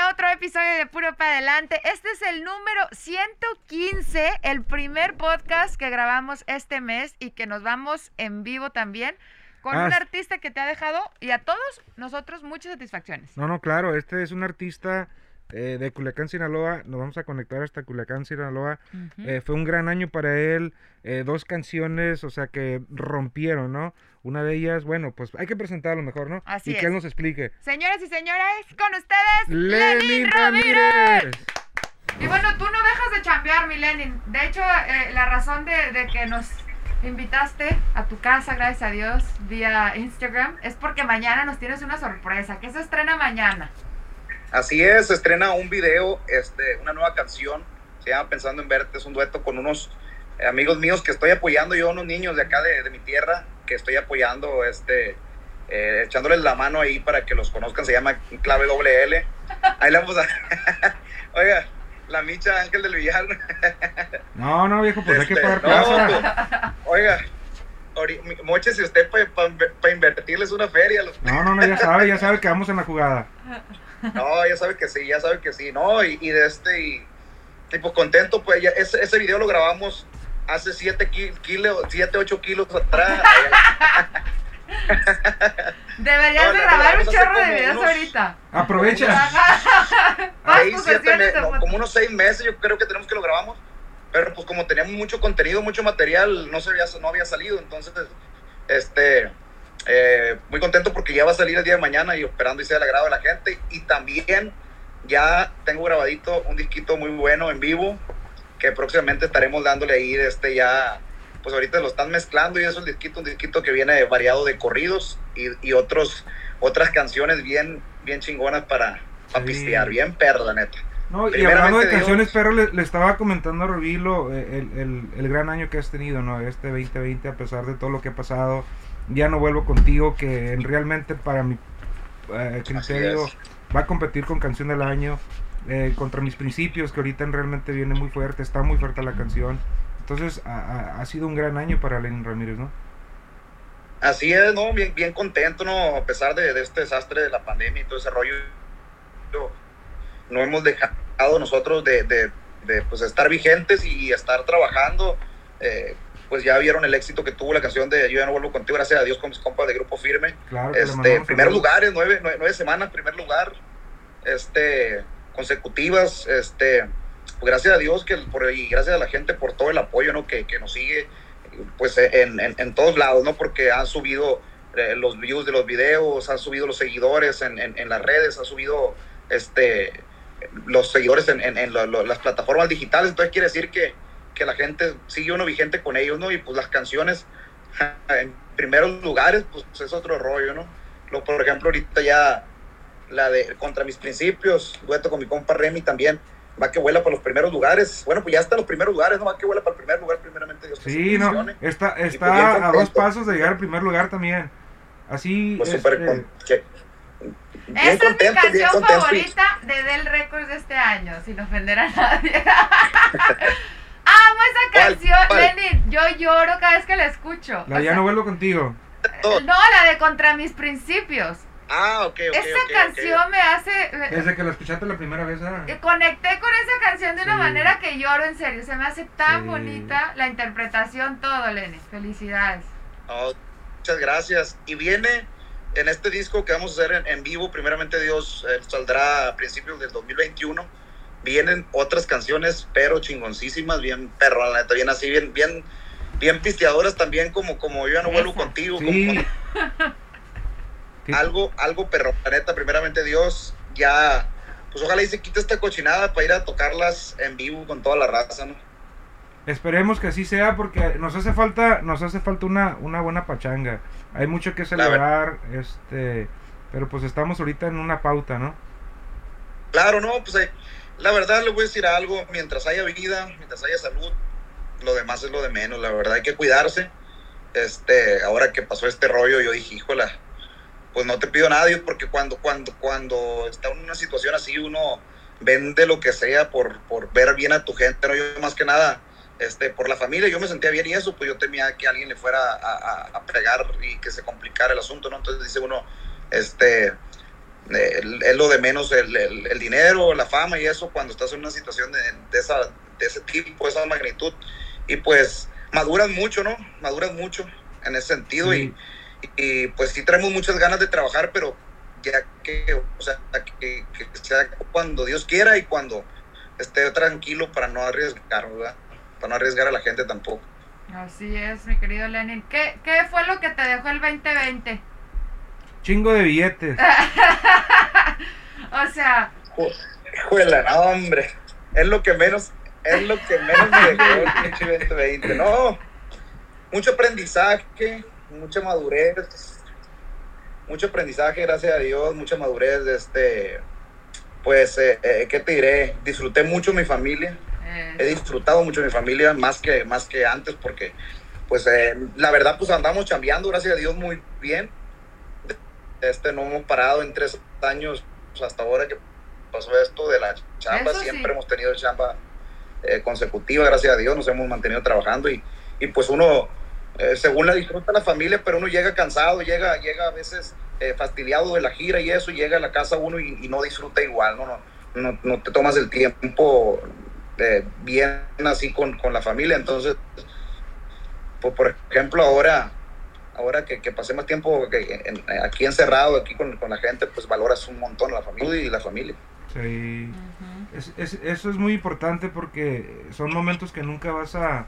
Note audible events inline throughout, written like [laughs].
A otro episodio de Puro para Adelante. Este es el número 115, el primer podcast que grabamos este mes y que nos vamos en vivo también con Ah, un s- artista que te ha dejado y a todos nosotros muchas satisfacciones. No, no, claro, este es un artista eh, de Culiacán, Sinaloa. Nos vamos a conectar hasta Culiacán, Sinaloa. Eh, fue un gran año para él. eh, dos canciones, o sea, que rompieron, ¿no? Una de ellas, bueno, pues hay que presentarlo mejor, ¿no? Así y que él nos explique. Señoras y señores, con ustedes, Lenin Ramírez. Ramírez. Y bueno, tú no dejas de chambear, mi Lenin. De hecho, eh, la razón de, de que nos invitaste a tu casa, gracias a Dios, vía Instagram, es porque mañana nos tienes una sorpresa, que se estrena mañana. Así es, se estrena un video, este, una nueva canción, se llama Pensando en Verte, es un dueto con unos eh, amigos míos que estoy apoyando, yo unos niños de acá de, de mi tierra, que estoy apoyando, este, eh, echándoles la mano ahí para que los conozcan, se llama Clave Doble L. Ahí la vamos a... [laughs] Oiga, la micha Ángel del Villar. No, no, viejo, pues hay que Este, pagar no, plaza. Oiga, ori- mi- mochese usted para invertirles una feria. los- No, no, no, ya sabe, ya sabe que vamos en la jugada. [laughs] No, ya sabe que sí, ya sabe que sí, ¿no? Y, y de este, y, y pues contento, pues ya, ese, ese video lo grabamos hace 7 kilos, 7, 8 kilos atrás. [laughs] Deberías No, de grabar un chorro de videos unos- ahorita. Aprovecha. Ahí [laughs] siete de no, como unos 6 meses yo creo que tenemos que lo grabamos. Pero pues como teníamos mucho contenido, mucho material, no, se había, no había salido. Entonces, este, eh, muy contento porque ya va a salir el día de mañana y esperando y sea el agrado de la gente. Y también ya tengo grabadito un disquito muy bueno en vivo que próximamente estaremos dándole ahí este ya pues ahorita lo están mezclando y es un disquito un disquito que viene variado de corridos y, y otros otras canciones bien bien chingonas para, para Sí. pistear bien perra la neta No, y hablando de canciones, pero le, le estaba comentando a Rubilo eh, el, el- el gran año que has tenido, ¿no? Este 2020, a pesar de todo lo que ha pasado. Ya no vuelvo contigo, que en- realmente para mi eh, criterio va a competir con canción del año. eh, contra mis principios, que ahorita realmente viene muy fuerte, está muy fuerte la canción. Entonces, ha, sido un gran año para Lenin Ramírez, ¿no? Así es, ¿no? Bien, bien contento, ¿no? A pesar de, de este desastre de la pandemia y todo ese rollo, no hemos dejado nosotros de, de- de, pues, estar vigentes y estar trabajando. Eh, pues ya vieron el éxito que tuvo la canción de Yo ya no vuelvo contigo, gracias a Dios con mis compas de Grupo Firme. Claro, Este, saludos. lugares, nueve, nueve, nueve semanas, primer lugar, este, consecutivas, este, pues gracias a Dios que por, y gracias a la gente por todo el apoyo, ¿no? Que, que nos sigue, pues en, en, en todos lados, ¿no? Porque han subido eh, los views de los videos, han subido los seguidores en, en, en las redes, han subido, este, los seguidores en, en, en lo- lo- las plataformas digitales, entonces quiere decir que, que la gente sigue uno vigente con ellos, ¿no? Y pues las canciones [laughs] en primeros lugares, pues es otro rollo, ¿no? Lo, por ejemplo, ahorita ya la de Contra mis principios, dueto con mi compa Remy también, va que vuela para los primeros lugares. Bueno, pues ya está en los primeros lugares, ¿no? Va que vuela para el primer lugar, primeramente Dios. Sí, no, está, pues, está a dos pasos de llegar al primer lugar también. Así, Pues súper este, con- que- bien Esta es mi bien canción y- favorita de Del Records de este año, sin ofender a nadie. [laughs] Amo esa canción, ¿Cuál? Lenin. Yo lloro cada vez que la escucho. la O ya sea, no vuelvo contigo. No, la de Contra mis principios. Ah, ok, ok. esa canción me hace... Desde que la escuchaste la primera vez, ah. eh, Conecté con esa canción de una manera que lloro en serio. Se me hace tan Sí. bonita la interpretación, todo, Lenin. Felicidades. No, muchas gracias. Y viene en este disco que vamos a hacer en, en vivo, primeramente Dios, eh, saldrá a principios del 2021. Vienen otras canciones, pero chingoncísimas, bien perro, la neta, bien así, bien, bien, bien pisteadoras también, como, como yo ya no vuelvo contigo. Sí. como- [laughs] ¿Qué- algo, algo perro, la neta, primeramente Dios, ya, pues ojalá y se quite esta cochinada para ir a tocarlas en vivo con toda la raza, ¿no? Esperemos que así sea porque nos hace falta, nos hace falta una, una buena pachanga. Hay mucho que celebrar, este, pero pues estamos ahorita en una pauta, ¿no? Claro, no, pues eh, la verdad le voy a decir algo, mientras haya vida, mientras haya salud, lo demás es lo de menos, la verdad hay que cuidarse este, ahora que pasó este rollo, yo dije, híjola, pues no te pido nada, Dios, porque cuando, cuando, cuando está en una situación así, uno vende lo que sea por, por ver bien a tu gente, no yo más que nada, este, por la familia, yo me sentía bien y eso, pues yo temía que alguien le fuera a, a, a y que se complicara el asunto, ¿no? Entonces dice uno, este, es lo de menos el, el, el, dinero, la fama y eso cuando estás en una situación de, de, esa, de ese tipo, esa magnitud. Y pues maduras mucho, ¿no? Maduras mucho en ese sentido sí. y, y, pues sí traemos muchas ganas de trabajar, pero ya que, o sea, que, que sea cuando Dios quiera y cuando esté tranquilo para no arriesgar, ¿verdad? Para no arriesgar a la gente tampoco. Así es, mi querido Lenin. ¿Qué, qué fue lo que te dejó el 2020? Chingo de billetes. [laughs] o sea. Juela, no, hombre. Es lo que menos, es lo que menos me dejó el [laughs] 2020. No. Mucho aprendizaje, mucha madurez. Mucho aprendizaje, gracias a Dios, mucha madurez. Este, pues, eh, eh, ¿qué te diré? Disfruté mucho mi familia. Eh. He disfrutado mucho mi familia, más que, más que antes, porque, pues, eh, la verdad, pues andamos chambeando, gracias a Dios, muy bien este no hemos parado en tres años hasta ahora que pasó esto de la chamba, Eso siempre sí. hemos tenido chamba eh, consecutiva, gracias a Dios, nos hemos mantenido trabajando y, y pues uno, eh, según la disfruta la familia, pero uno llega cansado, llega, llega a veces eh, fastidiado de la gira y eso, llega a la casa uno y, y no disfruta igual, no, no, no, no te tomas el tiempo eh, bien así con, con la familia, entonces, pues, por ejemplo, ahora ahora que, que, pasé más tiempo que en, aquí encerrado, aquí con, con, la gente, pues valoras un montón la familia y la familia. Sí. Uh -huh. es, es, eso es muy importante porque son momentos que nunca vas a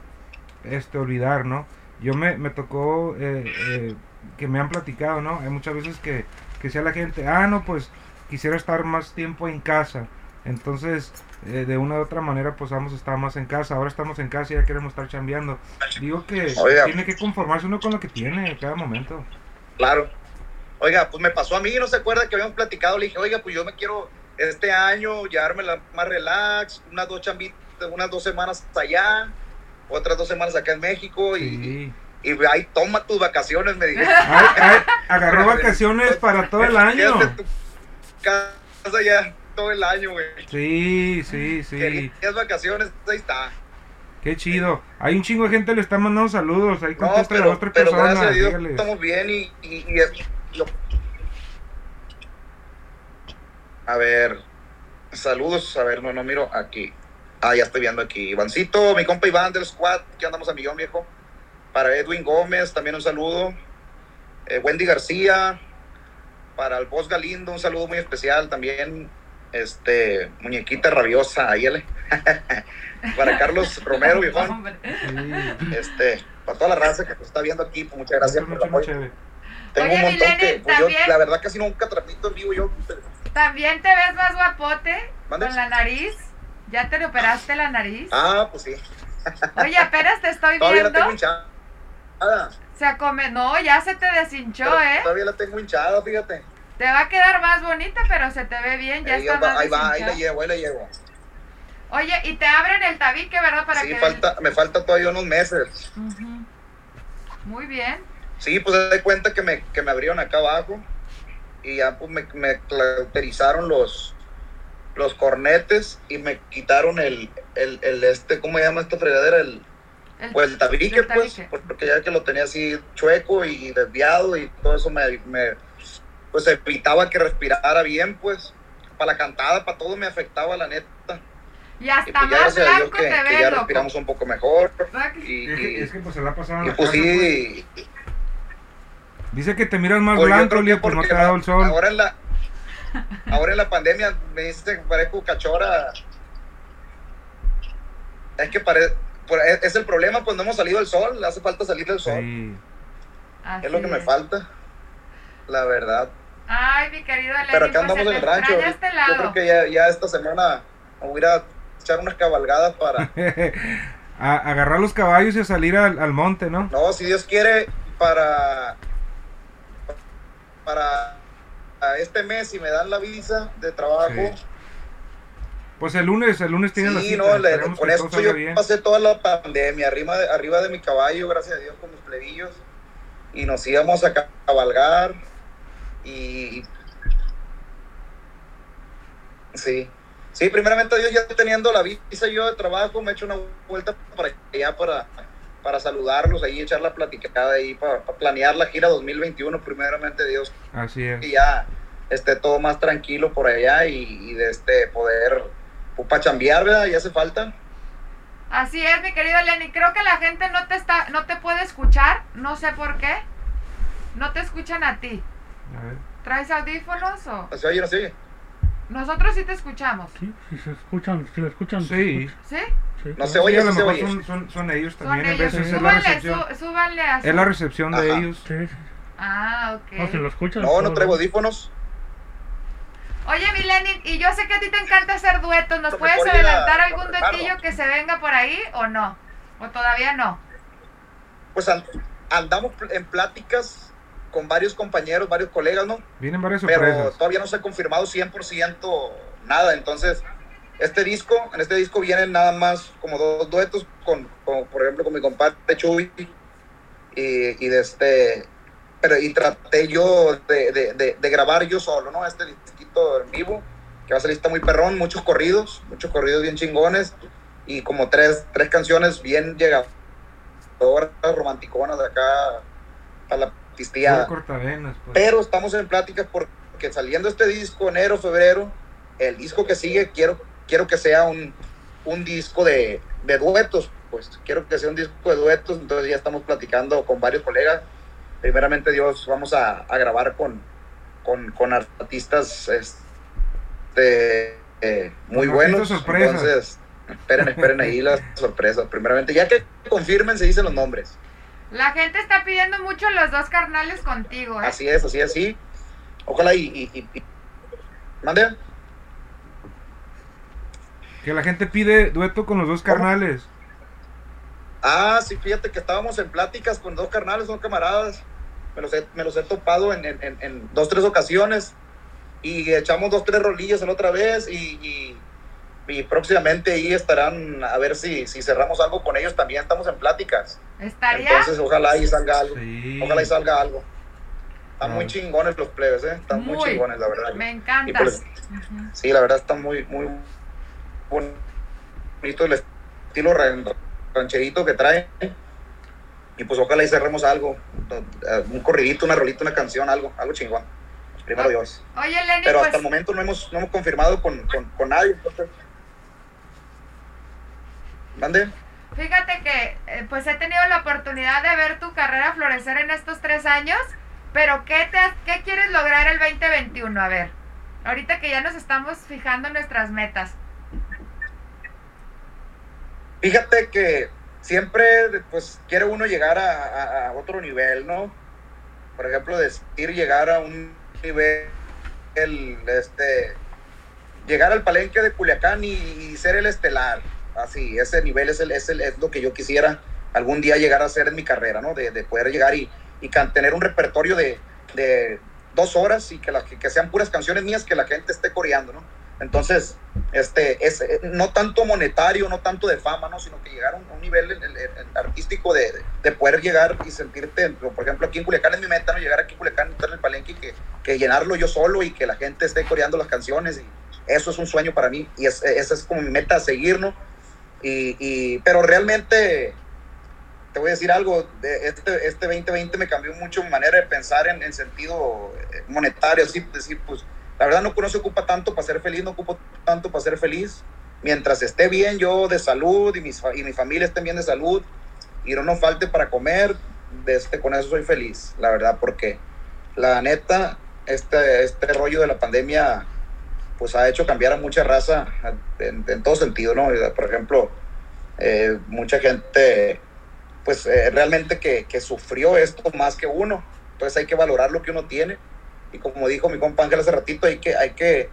este, olvidar, ¿no? Yo me, me tocó eh, eh, que me han platicado, ¿no? Hay muchas veces que, que sea la gente, ah, no, pues quisiera estar más tiempo en casa. Entonces, eh, de una u otra manera, pues vamos a estar más en casa. Ahora estamos en casa y ya queremos estar chambeando. Digo que Oiga. tiene que conformarse uno con lo que tiene en cada momento. Claro. Oiga, pues me pasó a mí, no se acuerda que habíamos platicado. Le dije, oiga, pues yo me quiero este año llevármela más relax, unas dos chambitas, unas dos semanas allá, otras dos semanas acá en México sí. y, y ahí toma tus vacaciones, me dije. Ay, ay, agarró [laughs] vacaciones para todo el año. Tu casa ya todo el año, güey. Sí, sí, sí. Querías vacaciones, ahí está. Qué chido. Hay un chingo de gente que le está mandando saludos. Ahí no, pero, a otra pero persona. Gracias a Dios estamos bien y, y, y lo... A ver, saludos. A ver, no, no miro aquí. Ah, ya estoy viendo aquí. Ivancito, mi compa Iván del squad, que andamos a millón, viejo. Para Edwin Gómez, también un saludo. Eh, Wendy García. Para el Boss Galindo, un saludo muy especial también este muñequita rabiosa ayele [laughs] para Carlos Romero viejón este para toda la raza que nos está viendo aquí pues muchas gracias por el apoyo tengo Oye, un montón que pues, yo la verdad casi nunca transmito en vivo yo También te ves más guapote ¿Mande? con la nariz. ¿Ya te le operaste la nariz? ah pues sí Oye, apenas te estoy todavía la viendo. tengo hinchada Se come. No, ya se te deshinchó, Pero ¿eh? todavía la tengo hinchada fíjate Te va a quedar más bonita, pero se te ve bien. Ya ahí está va, más ahí va ahí la llevo ahí la llevo Oye, y te abren el tabique, ¿verdad? Para sí que falta me falta todavía unos meses Ujú. Muy bien. Sí, pues se da cuenta que me, que me abrieron acá abajo y ya pues me, me cauterizaron los, los cornetes y me quitaron el, el, el este, ¿cómo se llama esta fregadera? El, El, pues el tabique, el pues, tabique. porque ya que lo tenía así chueco y desviado y todo eso me, me pues evitaba que respirara bien, pues, para la cantada, para todo me afectaba, la neta. Y Y hasta pues ya más gracias a Dios blanco que, te que ves, ya loco. respiramos un poco mejor. ¿Verdad que- Y, Es que, es que pues se la pasaron y pues sí, Dice que te miras más Pues blanco, Leo, pues no te ha dado el sol. Ahora en la, ahora en la pandemia me dice que parezco cachora. Es que parece, es el problema cuando hemos salido del sol, hace falta salir del sol. Sí. Es lo que me falta, la verdad. Ay, mi querido Lenny, Pero acá pues andamos en el rancho. este Yo creo que ya, ya esta semana me voy a ir a echar unas cabalgadas para... [laughs] a agarrar los caballos y a salir al, al monte, ¿no? No, si Dios quiere, para... Para a este mes, si me dan la visa de trabajo... Sí. Pues el lunes, el lunes tiene la Sí, cita. no, le- con esto yo bien. pasé toda la pandemia arriba de, arriba de mi caballo, gracias a Dios, con mis plebillos. y nos íbamos a cabalgar y sí. Sí, primeramente Dios ya teniendo la visa yo de trabajo, me he hecho una vuelta para allá para, para saludarlos ahí, echar la platicada ahí, para, planear la gira 2021, primeramente Dios. Así es. Y ya esté todo más tranquilo por allá y, de este poder, pues, para chambear, ¿verdad? Y hace falta. Así es, mi querido Lenny. Creo que la gente no te está, no te puede escuchar, no sé por qué. No te escuchan a ti. ¿Traes audífonos o...? ¿Se oye no se oye? Nosotros sí te escuchamos. Sí, si se escuchan, si lo escuchan. Sí. ¿Sí? Sí, No se oye, Sí, a lo mejor son, son, son ellos Son también, en veces es la Súbanle, recepción. sú- súbanle a su- Es la recepción de Ajá. ellos. Sí. Ah, ok. No, si lo escuchan. No, traigo audífonos. Oye, mi Lenin, y yo sé que a ti te encanta hacer duetos. ¿Nos puedes adelantar a algún duetillo que se venga por ahí o no? ¿O todavía no? Pues an- andamos en pláticas con varios compañeros, varios colegas, ¿no? Vienen varias pero sorpresas. todavía no se ha confirmado 100% nada. Entonces, este disco, en este disco vienen nada más como dos duetos, con, con, por ejemplo, con mi compadre Chuy y, y de este. Pero, y traté yo de, de, de, de grabar yo solo, ¿no? Este disquito en vivo, que va a salir, está muy perrón, muchos corridos, muchos corridos bien chingones y como tres, tres canciones bien llegadoras, romanticonas de acá a la pisteada. pues. Pero estamos en pláticas porque saliendo este disco, enero, febrero, el disco que sigue, quiero, quiero que sea un, un disco de, de duetos, pues quiero que sea un disco de duetos, entonces ya estamos platicando con varios colegas. Primeramente Dios, vamos a, a grabar con, con, con artistas este, eh, muy Con buenos. Entonces, esperen, esperen ahí las sorpresas. Primeramente, ya que confirmen, se dicen los nombres. La gente está pidiendo mucho los dos carnales contigo, ¿eh? Así es, así es, sí. Ojalá y... y, y- y- ¿Mande? Que la gente pide dueto con los dos carnales. Ah, sí, fíjate que estábamos en pláticas con dos carnales, son camaradas. Me los he, me los he topado en, en- en- en dos, tres ocasiones. Y echamos dos, tres rolillas la otra vez. Y, y- y próximamente ahí estarán a ver si, si cerramos algo con ellos. También estamos en pláticas. ¿Estaría? Entonces, ojalá y salga algo. Sí. Ojalá y salga algo. Están Ah. muy chingones los plebes, ¿eh? Están muy, Muy. chingones, la verdad. Me encanta. pues. Sí, la verdad está muy, muy bonito el estilo ran- rancherito que trae. Y pues ojalá y cerremos algo, un corridito, una rolita, una canción, algo, algo chingón. Primero Ah. Dios. Oye, Lenny, Pero pues... hasta el momento no hemos, no hemos confirmado con, con, con nadie. entonces. ¿Mande? Fíjate que eh, pues he tenido la oportunidad de ver tu carrera florecer en estos tres años, pero ¿qué, te, qué quieres lograr el 2021? A ver, ahorita que ya nos estamos fijando nuestras metas. Fíjate que siempre pues quiere uno llegar a, a- a otro nivel, ¿no? Por ejemplo, decir llegar a un nivel, este, llegar al palenque de Culiacán y, y ser el estelar. Así, ese nivel es, el, es, el- es lo que yo quisiera algún día llegar a hacer en mi carrera, ¿no? De, de poder llegar y, y tener un repertorio de, de dos horas y que, la- que, sean puras canciones mías que la gente esté coreando, ¿no? Entonces, este, es eh, no tanto monetario, no tanto de fama, ¿no? Sino que llegar a un, un nivel el- el- el artístico de, de- de poder llegar y sentirte, por ejemplo, aquí en Culiacán es mi meta, ¿no? Llegar aquí en Culiacán, estar en el palenque y que, que llenarlo yo solo y que la gente esté coreando las canciones y eso es un sueño para mí y es, esa es como mi meta seguir, ¿no? Y, y- pero realmente te voy a decir algo, este, este 2020 me cambió mucho mi manera de pensar en, en sentido eh, monetario, así decir, pues la verdad no, no se ocupa tanto para ser feliz, no ocupo tanto para ser feliz. Mientras esté bien yo de salud y, mis, y mi familia estén bien de salud y no nos falte para comer, de este, con eso soy feliz, la verdad, porque la neta, este, este rollo de la pandemia pues ha hecho cambiar a mucha raza en, en todo sentido, ¿no? Por ejemplo, eh, mucha gente pues eh, realmente que, que sufrió esto más que uno. Entonces hay que valorar lo que uno tiene. Y como dijo mi compa Ángel hace ratito, hay que, hay que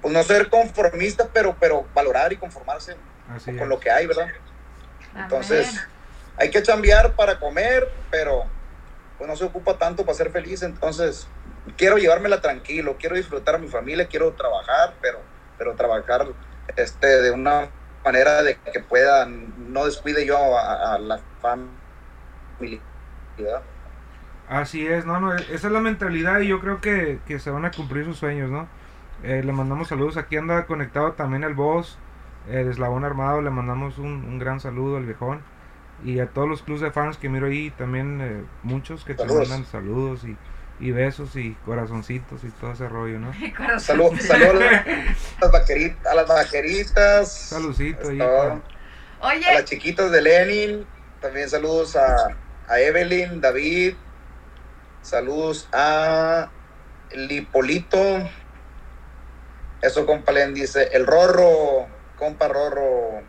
pues no ser conformistas, pero, pero valorar y conformarse Así con es. lo que hay, ¿verdad? Entonces, Amén. hay que chambear para comer, pero pues no se ocupa tanto para ser feliz. Entonces, quiero llevármela tranquilo, quiero disfrutar a mi familia, quiero trabajar, pero, pero trabajar este, de una manera de que pueda, no descuide yo a, a la familia. Así es, no, no, esa es la mentalidad y yo creo que, que se van a cumplir sus sueños, ¿no? Eh, le mandamos saludos, aquí anda conectado también el boss, el eslabón armado, le mandamos un, un gran saludo al viejón y a todos los clubs de fans que miro ahí, también eh, muchos que te mandan saludos y, y besos y corazoncitos y todo ese rollo, ¿no? [laughs] Saludos salud a las vaqueritas, a las vaqueritas. Saludcito ahí, Todo. pa. A las chiquitas de Lenin. También saludos a, a Evelyn, David. Saludos a Lipolito. Eso, compa Len dice. El Rorro, compa Rorro.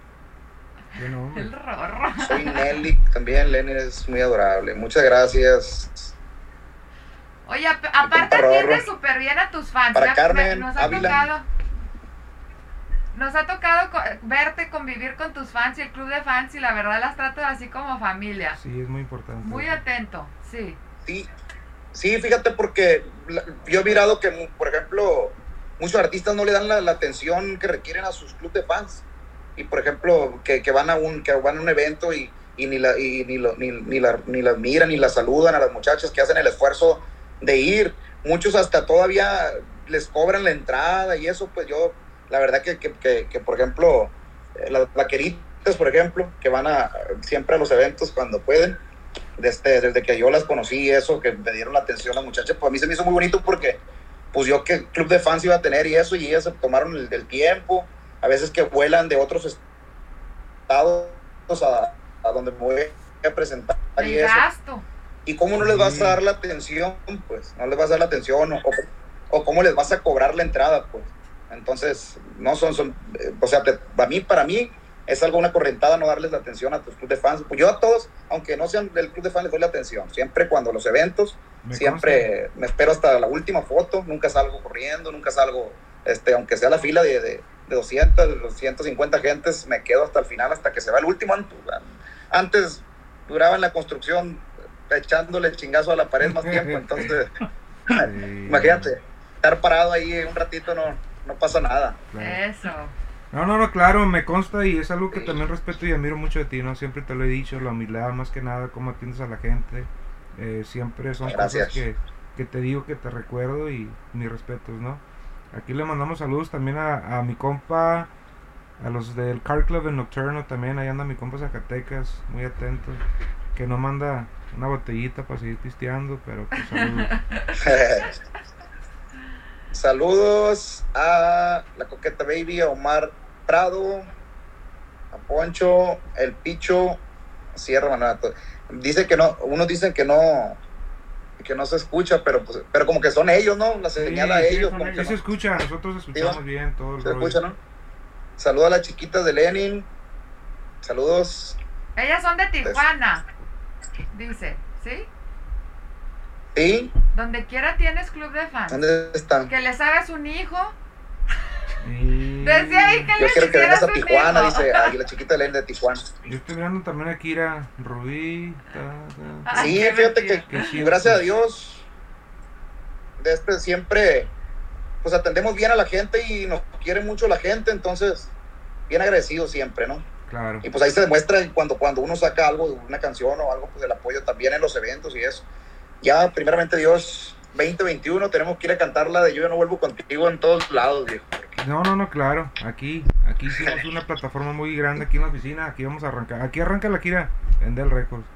Bueno, el rorro. Soy Nelly, también Lenin es muy adorable. Muchas gracias. Oye, ap- aparte atiendes súper bien a tus fans. Para Ya Carmen me- nos ha Ávila. tocado. Nos ha tocado co- verte convivir con tus fans y el club de fans y la verdad las trato así como familia. Sí, es muy importante. Muy atento, sí. Sí, sí, fíjate porque yo he mirado que, mu- por ejemplo, muchos artistas no le dan la, la atención que requieren a sus clubes de fans. Y por ejemplo, que, que van a un que van a un evento y, y ni la y ni, lo- ni, ni la ni las miran ni las saludan a las muchachas que hacen el esfuerzo de ir. Muchos hasta todavía les cobran la entrada y eso, pues yo, la verdad que, que, que, que, por ejemplo, eh, las vaqueritas, por ejemplo, que van a siempre a los eventos cuando pueden, desde, desde que yo las conocí eso, que me dieron la atención las muchachas, pues a mí se me hizo muy bonito porque pues yo que club de fans iba a tener y eso, y ellas se tomaron el, el tiempo, a veces que vuelan de otros estados a, a donde me voy a presentar y El eso. ¿Y cómo no les vas a dar la atención? Pues no les vas a dar la atención o, o, o cómo les vas a cobrar la entrada, pues. Entonces, no son, son eh, o sea, te- para mí, para mí es algo una correntada no darles la atención a tus club de fans. Pues yo a todos, aunque no sean del club de fans, les doy la atención. Siempre cuando los eventos, Me siempre me espero hasta la última foto, nunca salgo corriendo, nunca salgo, este, aunque sea la fila de, de, de 200, de 250 gentes, me quedo hasta el final, hasta que se va el último. Antes duraba en la construcción echándole el chingazo a la pared más tiempo, entonces [laughs] [laughs] imagínate, estar parado ahí un ratito no, no pasa nada. claro. Eso. No, no, no, claro, me consta y es algo que Sí. también respeto y admiro mucho de ti, ¿no? Siempre te lo he dicho, la humildad más que nada, cómo atiendes a la gente. eh, siempre son Gracias. cosas que, que te digo que te recuerdo y mis respetos, ¿no? Aquí le mandamos saludos también a, a mi compa, a los del Car Club en Nocturno también, ahí anda mi compa Zacatecas, muy atento, que no manda una botellita para seguir pisteando, pero pues saludos. [laughs] Saludos a la Coqueta Baby, a Omar Prado, a Poncho, el Picho, Sierra Manato. Dice que no, unos dicen que no, que no se escucha, pero pues, pero como que son ellos, ¿no? La señala a ellos, como Sí que se no. escucha, nosotros escuchamos bien todo el se rollo. escucha, ¿no? Saludos a las chiquitas de Lenin. Saludos. Ellas son de Tijuana, dice, ¿sí? ¿Sí? Donde quiera tienes club de fans. ¿Dónde están? Que les hagas un hijo. Y- Desde ahí que Yo les quiero que vengas a Tijuana, hijo. dice ahí la chiquita de Lenin de Tijuana. Yo estoy mirando también a Rubí. ta, ta. Ay, Sí, qué fíjate mentira. que Que sí, gracias a. Dios, de este siempre, pues atendemos bien a la gente y nos quiere mucho la gente, entonces, bien agradecido siempre, ¿no? Claro. Y pues ahí se demuestra cuando, cuando uno saca algo, una canción o algo, pues el apoyo también en los eventos y eso. Ya, primeramente Dios, 2021, tenemos que ir a cantar la de Yo ya no vuelvo contigo en todos lados, viejo. No, no, no, claro. Aquí, aquí hicimos una plataforma muy grande aquí en la oficina. Aquí vamos a arrancar. Aquí arranca la Kira en Del Records. [laughs]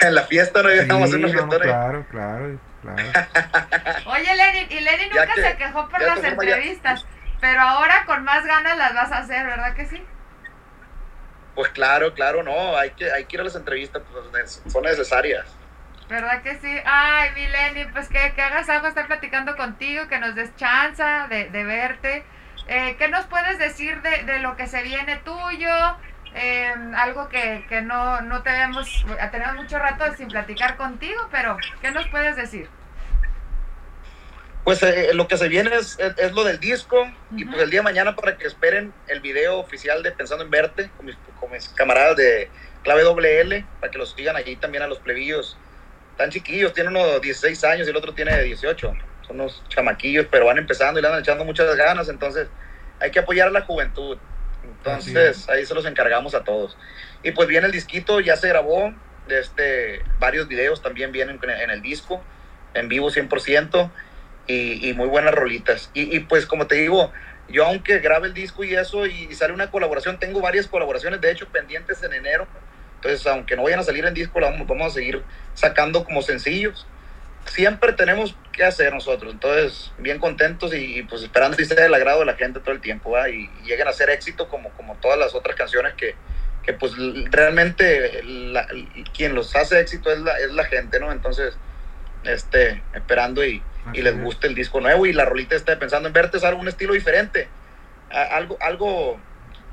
En la fiesta no Sí, llegamos a hacer una no, fiesta. claro, claro, claro. Oye, Lenin, y Lenin Ya nunca que- se quejó por las ya- entrevistas, pero ahora con más ganas las vas a hacer, ¿verdad que sí? Pues claro, claro, no, hay que, hay que ir a las entrevistas, pues son necesarias. ¿Verdad que sí? Ay, mi Lenin, pues que, que hagas algo, estar platicando contigo, que nos des chance de, de verte. Eh, ¿Qué nos puedes decir de, de lo que se viene tuyo? Eh, algo que, que no, no tenemos, tenemos mucho rato sin platicar contigo, pero ¿qué nos puedes decir? Pues eh, lo que se viene es, es, es lo del disco y pues el día de mañana para que esperen el video oficial de Pensando en Verte con mis, con mis camaradas de Clave WL para que los sigan allí también a los plebillos. Tan chiquillos, tienen uno de 16 años y el otro tiene 18. Son unos chamaquillos, pero van empezando y le andan echando muchas ganas, entonces hay que apoyar a la juventud. Entonces es. ahí se los encargamos a todos. Y pues viene el disquito, ya se grabó, de este, varios videos también vienen en, en el disco, en vivo 100%, y, y muy buenas rolitas. Y, y, pues como te digo, yo aunque grabe el disco y eso, y sale una colaboración, tengo varias colaboraciones, de hecho, pendientes en enero. Entonces, aunque no vayan a salir en disco, la vamos, vamos a seguir sacando como sencillos. Siempre tenemos que hacer nosotros. Entonces, bien contentos y, y pues esperando que sea del agrado de la gente todo el tiempo. Y, y lleguen a ser éxito como, como todas las otras canciones que, que pues realmente la, quien los hace éxito es la, es la gente, ¿no? Entonces, este, esperando y, y les guste el disco nuevo y la rolita está pensando en verte es algo un estilo diferente. A, algo, algo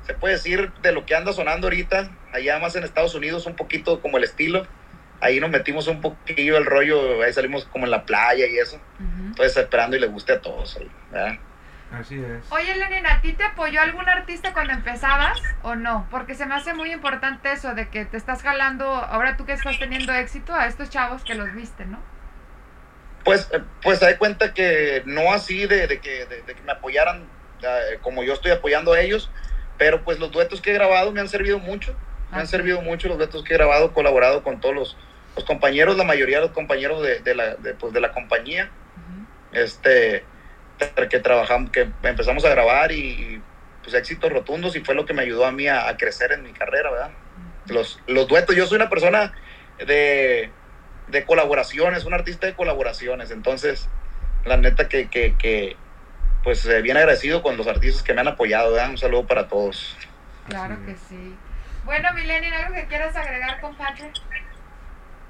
se puede decir de lo que anda sonando ahorita, allá más en Estados Unidos, un poquito como el estilo. Ahí nos metimos un poquillo el rollo, ahí salimos como en la playa y eso. Uh -huh. Entonces esperando y le guste a todos ¿verdad? Así es. Oye, Lenin, ¿a ti te apoyó algún artista cuando empezabas o no? Porque se me hace muy importante eso de que te estás jalando, ahora tú que estás teniendo éxito, a estos chavos que los viste, ¿no? Pues, pues hay cuenta que no así de, de que, de, de, que me apoyaran uh, como yo estoy apoyando a ellos, pero pues los duetos que he grabado me han servido mucho, me han servido mucho los duetos que he grabado, colaborado con todos los, los compañeros, la mayoría de los compañeros de, la, de, pues, de la compañía, uh -huh. este, que trabajamos, que empezamos a grabar y pues éxitos rotundos y fue lo que me ayudó a mí a, a crecer en mi carrera, ¿verdad? Uh -huh. Los, los duetos, yo soy una persona de, de colaboraciones, un artista de colaboraciones, entonces la neta que, que, que pues eh, bien agradecido con los artistas que me han apoyado, ¿verdad? Un saludo para todos. Claro que sí. Bueno, Milenio, ¿algo que quieras agregar, compadre?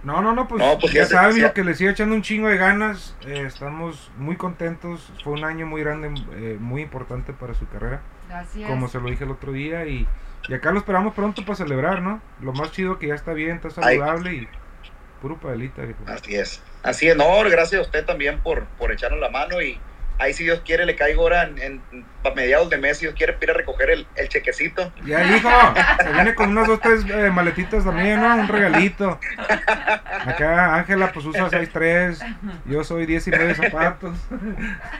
No, no, no, pues, no, pues ya, ya sabes, ya... que le sigo echando un chingo de ganas. Eh, estamos muy contentos. Fue un año muy grande, eh, muy importante para su carrera. Así es. Como se lo dije el otro día. Y, y acá lo esperamos pronto para celebrar, ¿no? Lo más chido que ya está bien, está saludable Ay. y puro. Viejo. Así es. Así es. No, gracias a usted también por, por echarnos la mano y ahí si Dios quiere le caigo ahora en, en, a mediados de mes, si Dios quiere ir a recoger el, el chequecito. Ya hijo, se viene con unas dos, tres eh, maletitas también, ¿no? Un regalito. Acá Ángela pues usa 6'3, yo soy 19 zapatos.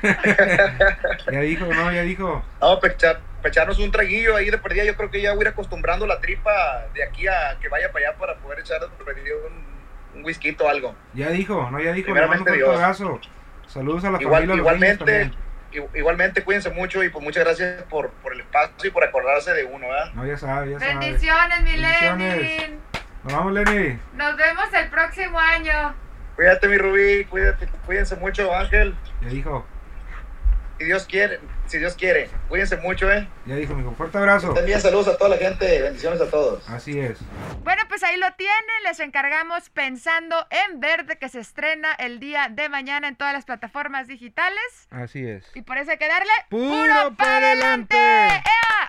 [laughs] ya dijo, no, ya dijo. No, pechar, echarnos un traguillo ahí de perdida, yo creo que ya voy a ir acostumbrando la tripa de aquí a que vaya para allá para poder echar un, un whisky o algo. Ya dijo, no, ya dijo, Primeramente Dios. Pedazo. Saludos a la Igual, familia. Igualmente, igualmente cuídense mucho y pues muchas gracias por, por el espacio y por acordarse de uno, ¿verdad? No, ya sabe, ya sabe. Bendiciones, mi Lenin. Nos vamos, Lenny. Nos vemos el próximo año. Cuídate, mi Rubí, cuídate, cuídense mucho, Ángel. Ya dijo. Si Dios quiere, si Dios quiere. Cuídense mucho, ¿eh? Ya dijo, mijo. Fuerte abrazo. También saludos a toda la gente. Bendiciones a todos. Así es. Bueno, pues ahí lo tienen. Les encargamos Pensando en Verde, que se estrena el día de mañana en todas las plataformas digitales. Así es. Y por eso hay que darle puro, puro para adelante. ¡Ea!